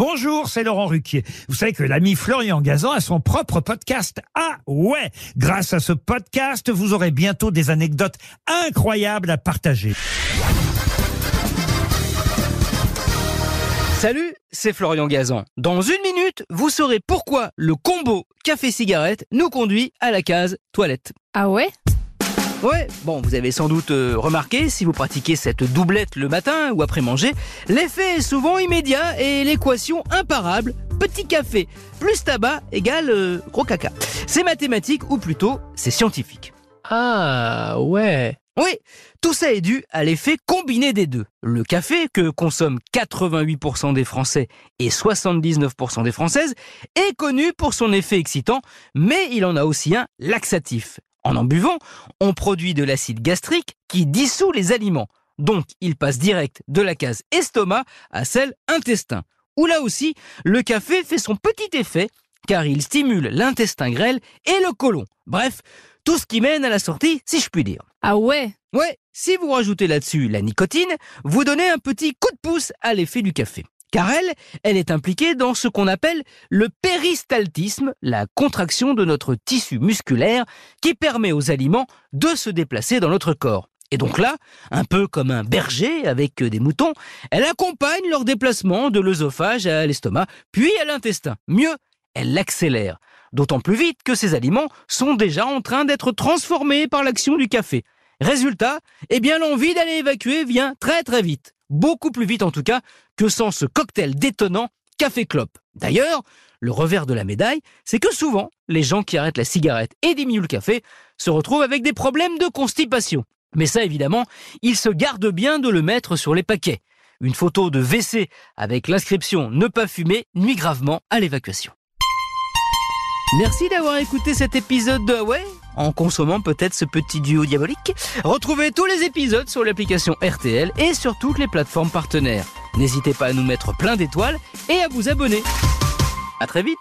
Bonjour, c'est Laurent Ruquier. Vous savez que l'ami Florian Gazan a son propre podcast. Ah ouais Grâce à ce podcast, vous aurez bientôt des anecdotes incroyables à partager. Salut, c'est Florian Gazan. Dans une minute, vous saurez pourquoi le combo café-cigarette nous conduit à la case toilette. Ah ouais? Ouais, bon, vous avez sans doute euh, remarqué, si vous pratiquez cette doublette le matin ou après manger, l'effet est souvent immédiat et l'équation imparable, petit café plus tabac égale euh, gros caca. C'est mathématique ou plutôt c'est scientifique. Ah ouais. Oui, tout ça est dû à l'effet combiné des deux. Le café, que consomment 88% des Français et 79% des Françaises, est connu pour son effet excitant, mais il en a aussi un laxatif. En en buvant, on produit de l'acide gastrique qui dissout les aliments. Donc, il passe direct de la case estomac à celle intestin. Où là aussi, le café fait son petit effet car il stimule l'intestin grêle et le côlon. Bref, tout ce qui mène à la sortie, si je puis dire. Ah ouais? Ouais, si vous rajoutez là-dessus la nicotine, vous donnez un petit coup de pouce à l'effet du café. Car elle, elle est impliquée dans ce qu'on appelle le péristaltisme, la contraction de notre tissu musculaire qui permet aux aliments de se déplacer dans notre corps. Et donc là, un peu comme un berger avec des moutons, elle accompagne leur déplacement de l'œsophage à l'estomac, puis à l'intestin. Mieux, elle l'accélère. D'autant plus vite que ces aliments sont déjà en train d'être transformés par l'action du café. Résultat, eh bien l'envie d'aller évacuer vient très très vite. Beaucoup plus vite en tout cas que sans ce cocktail détonnant café-clope. D'ailleurs, le revers de la médaille, c'est que souvent, les gens qui arrêtent la cigarette et diminuent le café se retrouvent avec des problèmes de constipation. Mais ça, évidemment, ils se gardent bien de le mettre sur les paquets. Une photo de WC avec l'inscription Ne pas fumer nuit gravement à l'évacuation. Merci d'avoir écouté cet épisode de Huawei en consommant peut-être ce petit duo diabolique. Retrouvez tous les épisodes sur l'application RTL et sur toutes les plateformes partenaires. N'hésitez pas à nous mettre plein d'étoiles et à vous abonner. À très vite